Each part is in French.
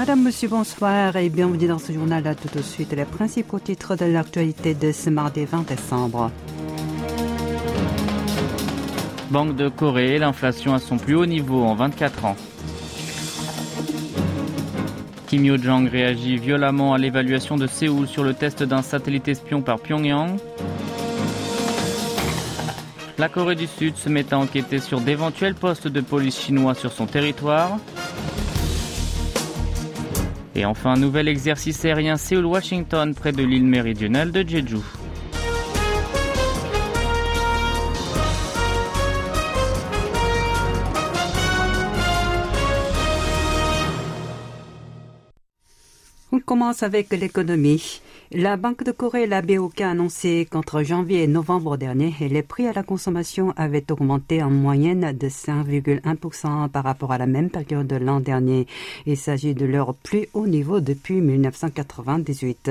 Madame, Monsieur, bonsoir et bienvenue dans ce journal. Tout de suite, les principaux titres de l'actualité de ce mardi 20 décembre. Banque de Corée, l'inflation à son plus haut niveau en 24 ans. Kim Yo-jong réagit violemment à l'évaluation de Séoul sur le test d'un satellite espion par Pyongyang. La Corée du Sud se met à enquêter sur d'éventuels postes de police chinois sur son territoire. Et enfin, un nouvel exercice aérien Séoul-Washington près de l'île méridionale de Jeju. On commence avec l'économie. La Banque de Corée, la BOK, a annoncé qu'entre janvier et novembre dernier, les prix à la consommation avaient augmenté en moyenne de 5,1% par rapport à la même période de l'an dernier. Il s'agit de leur plus haut niveau depuis 1998.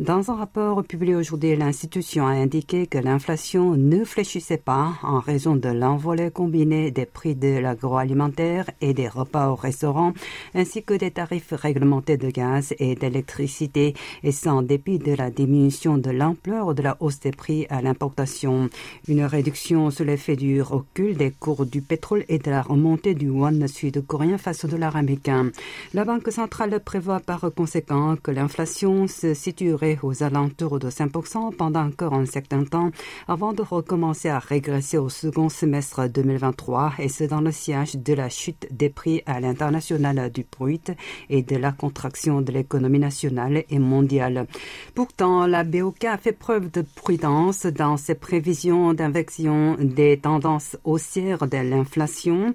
Dans un rapport publié aujourd'hui, l'institution a indiqué que l'inflation ne fléchissait pas en raison de l'envolée combiné des prix de l'agroalimentaire et des repas au restaurant, ainsi que des tarifs réglementés de gaz et d'électricité, et sans dépit de la diminution de l'ampleur de la hausse des prix à l'importation, une réduction sous l'effet du recul des cours du pétrole et de la remontée du yuan sud-coréen face au dollar américain. La Banque centrale prévoit par conséquent que l'inflation se situerait aux alentours de 5% pendant encore un certain temps avant de recommencer à régresser au second semestre 2023 et ce dans le siège de la chute des prix à l'international du brut et de la contraction de l'économie nationale et mondiale. Pourtant, la BOK a fait preuve de prudence dans ses prévisions d'invection des tendances haussières de l'inflation.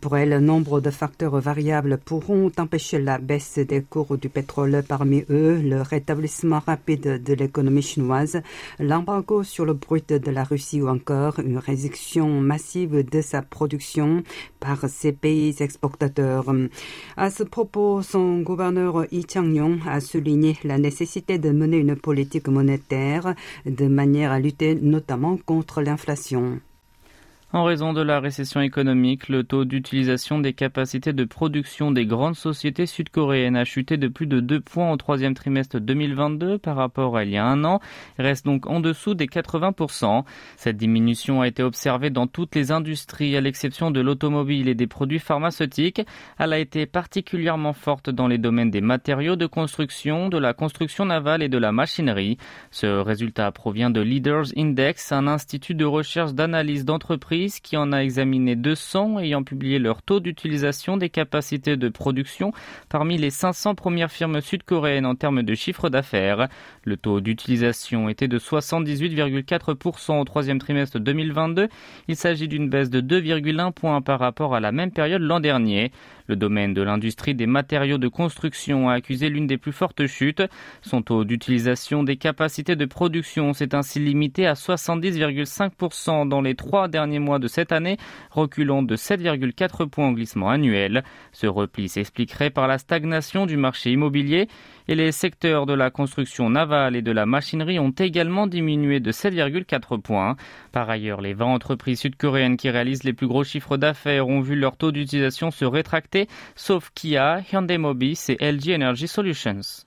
Pour elle, nombre de facteurs variables pourront empêcher la baisse des cours du pétrole. Parmi eux, le rétablissement rapide de l'économie chinoise, l'embargo sur le brut de la Russie ou encore une réduction massive de sa production par ces pays exportateurs. À ce propos, son gouverneur Yi Chang-yong a souligné la nécessité de mener une politique monétaire de manière à lutter notamment contre l'inflation. En raison de la récession économique, le taux d'utilisation des capacités de production des grandes sociétés sud-coréennes a chuté de plus de 2 points au troisième trimestre 2022 par rapport à il y a un an, reste donc en dessous des 80%. Cette diminution a été observée dans toutes les industries à l'exception de l'automobile et des produits pharmaceutiques. Elle a été particulièrement forte dans les domaines des matériaux de construction, de la construction navale et de la machinerie. Ce résultat provient de Leaders Index, un institut de recherche d'analyse d'entreprise qui en a examiné 200 ayant publié leur taux d'utilisation des capacités de production parmi les 500 premières firmes sud-coréennes en termes de chiffre d'affaires. Le taux d'utilisation était de 78,4% au troisième trimestre 2022. Il s'agit d'une baisse de 2,1 points par rapport à la même période l'an dernier. Le domaine de l'industrie des matériaux de construction a accusé l'une des plus fortes chutes. Son taux d'utilisation des capacités de production s'est ainsi limité à 70,5% dans les trois derniers mois de cette année, reculant de 7,4 points au glissement annuel. Ce repli s'expliquerait par la stagnation du marché immobilier et les secteurs de la construction navale et de la machinerie ont également diminué de 7,4 points. Par ailleurs, les 20 entreprises sud-coréennes qui réalisent les plus gros chiffres d'affaires ont vu leur taux d'utilisation se rétracter, sauf Kia, Hyundai Mobis et LG Energy Solutions.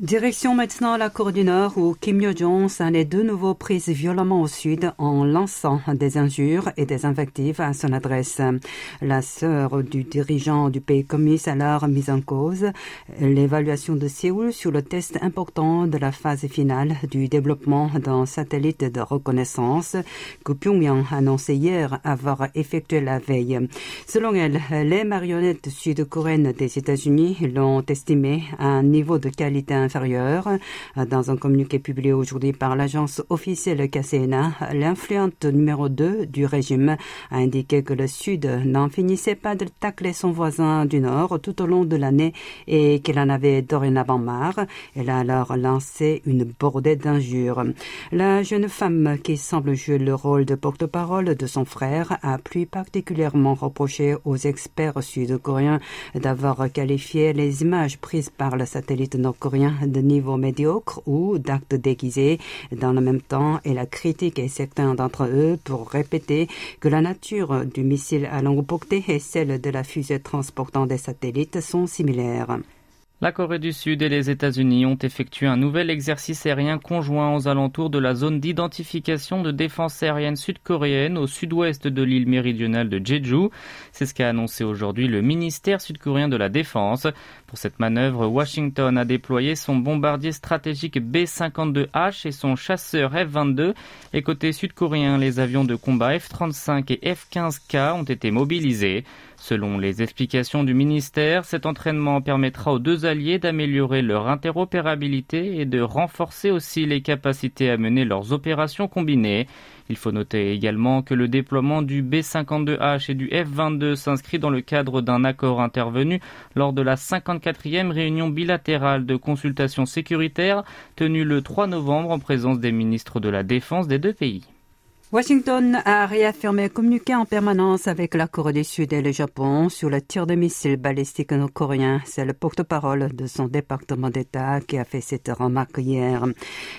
Direction maintenant la Corée du Nord où Kim Yo-jong s'en est de nouveau prise violemment au sud en lançant des injures et des invectives à son adresse. La sœur du dirigeant du pays communiste a alors mise en cause l'évaluation de Séoul sur le test important de la phase finale du développement d'un satellite de reconnaissance que Pyongyang a annoncé hier avoir effectué la veille. Selon elle, les marionnettes sud-coréennes des États-Unis l'ont estimé à un niveau de qualité dans un communiqué publié aujourd'hui par l'agence officielle KCNA, l'influente numéro 2 du régime a indiqué que le Sud n'en finissait pas de tacler son voisin du Nord tout au long de l'année et qu'il en avait dorénavant marre. Elle a alors lancé une bordée d'injures. La jeune femme qui semble jouer le rôle de porte-parole de son frère a plus particulièrement reproché aux experts sud-coréens d'avoir qualifié les images prises par le satellite nord-coréen de niveau médiocre ou d'actes déguisés dans le même temps et la critique et certains d'entre eux pour répéter que la nature du missile à longue portée et celle de la fusée transportant des satellites sont similaires. La Corée du Sud et les États-Unis ont effectué un nouvel exercice aérien conjoint aux alentours de la zone d'identification de défense aérienne sud-coréenne au sud-ouest de l'île méridionale de Jeju. C'est ce qu'a annoncé aujourd'hui le ministère sud-coréen de la Défense. Pour cette manœuvre, Washington a déployé son bombardier stratégique B-52H et son chasseur F-22. Et côté sud-coréen, les avions de combat F-35 et F-15K ont été mobilisés. Selon les explications du ministère, cet entraînement permettra aux deux alliés d'améliorer leur interopérabilité et de renforcer aussi les capacités à mener leurs opérations combinées. Il faut noter également que le déploiement du B-52H et du F-22 s'inscrit dans le cadre d'un accord intervenu lors de la 54e réunion bilatérale de consultation sécuritaire tenue le 3 novembre en présence des ministres de la Défense des deux pays. Washington a réaffirmé communiquer en permanence avec la Corée du Sud et le Japon sur le tir de missiles balistiques nord-coréens. C'est le porte-parole de son département d'État qui a fait cette remarque hier.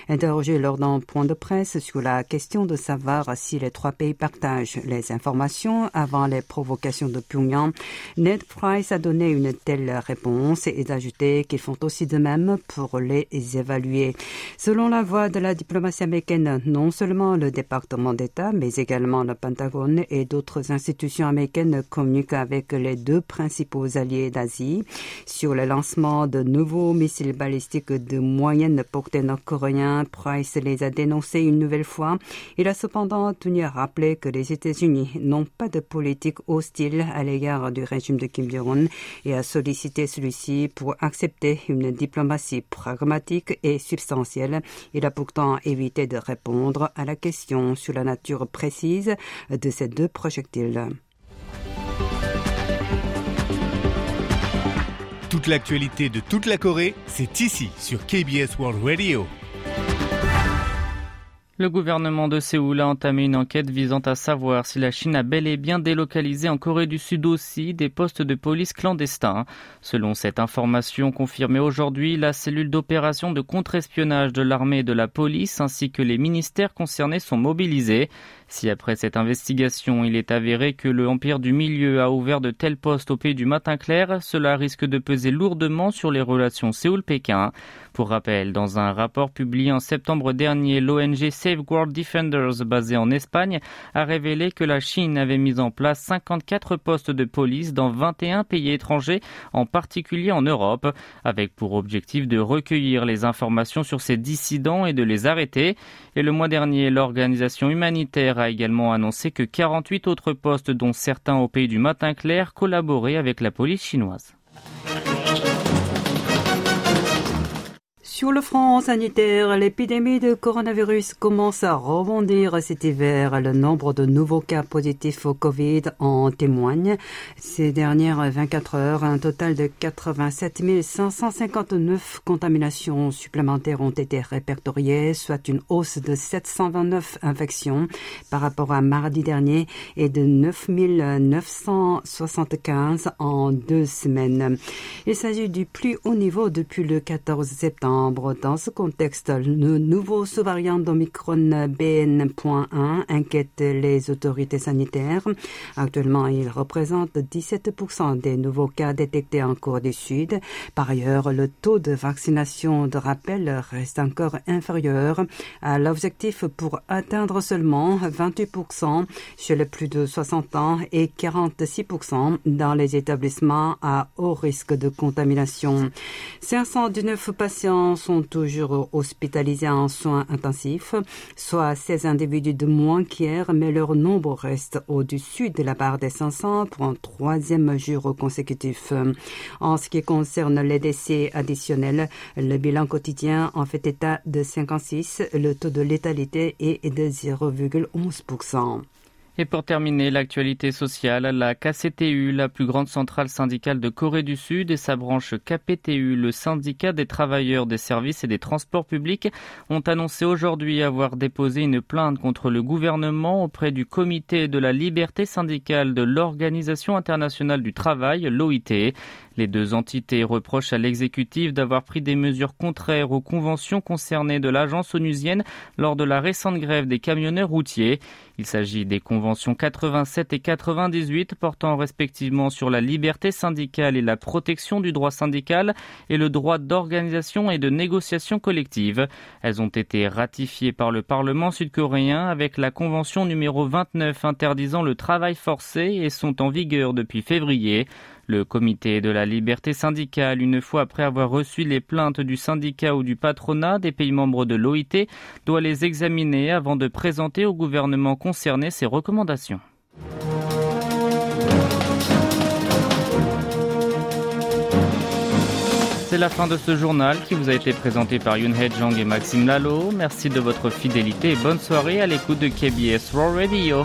Interrogé lors d'un point de presse sur la question de savoir si les trois pays partagent les informations avant les provocations de Pyongyang, Ned Price a donné une telle réponse et a ajouté qu'ils font aussi de même pour les évaluer. Selon la voix de la diplomatie américaine, non seulement le département mais également le Pentagone et d'autres institutions américaines communiquent avec les deux principaux alliés d'Asie sur le lancement de nouveaux missiles balistiques de moyenne portée nord-coréens. Price les a dénoncés une nouvelle fois. Il a cependant tenu à rappeler que les États-Unis n'ont pas de politique hostile à l'égard du régime de Kim Jong-un et a sollicité celui-ci pour accepter une diplomatie pragmatique et substantielle. Il a pourtant évité de répondre à la question sur la précise de ces deux projectiles. Toute l'actualité de toute la Corée, c'est ici sur KBS World Radio. Le gouvernement de Séoul a entamé une enquête visant à savoir si la Chine a bel et bien délocalisé en Corée du Sud aussi des postes de police clandestins. Selon cette information confirmée aujourd'hui, la cellule d'opération de contre-espionnage de l'armée et de la police ainsi que les ministères concernés sont mobilisés. Si après cette investigation, il est avéré que le Empire du Milieu a ouvert de tels postes au pays du matin clair, cela risque de peser lourdement sur les relations Séoul-Pékin. Pour rappel, dans un rapport publié en septembre dernier, l'ONG Safeguard Defenders, basée en Espagne, a révélé que la Chine avait mis en place 54 postes de police dans 21 pays étrangers, en particulier en Europe, avec pour objectif de recueillir les informations sur ces dissidents et de les arrêter. Et le mois dernier, l'organisation humanitaire a également annoncé que 48 autres postes, dont certains au pays du matin clair, collaboraient avec la police chinoise. Sur le front sanitaire, l'épidémie de coronavirus commence à rebondir cet hiver. Le nombre de nouveaux cas positifs au Covid en témoigne. Ces dernières 24 heures, un total de 87 559 contaminations supplémentaires ont été répertoriées, soit une hausse de 729 infections par rapport à mardi dernier et de 9 975 en deux semaines. Il s'agit du plus haut niveau depuis le 14 septembre. Dans ce contexte, le nouveau sous-variant d'Omicron BN.1 inquiète les autorités sanitaires. Actuellement, il représente 17% des nouveaux cas détectés en Corée du Sud. Par ailleurs, le taux de vaccination de rappel reste encore inférieur à l'objectif pour atteindre seulement 28% chez les plus de 60 ans et 46% dans les établissements à haut risque de contamination. 519 patients sont toujours hospitalisés en soins intensifs, soit 16 individus de moins qu'hier, mais leur nombre reste au-dessus de la barre des 500 pour un troisième jour consécutif. En ce qui concerne les décès additionnels, le bilan quotidien en fait état de 56, le taux de létalité est de 0,11%. Et pour terminer, l'actualité sociale, la KCTU, la plus grande centrale syndicale de Corée du Sud, et sa branche KPTU, le syndicat des travailleurs des services et des transports publics, ont annoncé aujourd'hui avoir déposé une plainte contre le gouvernement auprès du comité de la liberté syndicale de l'Organisation internationale du travail, l'OIT. Les deux entités reprochent à l'exécutif d'avoir pris des mesures contraires aux conventions concernées de l'agence onusienne lors de la récente grève des camionneurs routiers. Il s'agit des conventions 87 et 98 portant respectivement sur la liberté syndicale et la protection du droit syndical et le droit d'organisation et de négociation collective. Elles ont été ratifiées par le Parlement sud-coréen avec la convention numéro 29 interdisant le travail forcé et sont en vigueur depuis février. Le comité de la liberté syndicale, une fois après avoir reçu les plaintes du syndicat ou du patronat des pays membres de l'OIT, doit les examiner avant de présenter au gouvernement concerné ses recommandations. C'est la fin de ce journal qui vous a été présenté par Yoon Jang et Maxime Lalo. Merci de votre fidélité et bonne soirée à l'écoute de KBS Raw Radio.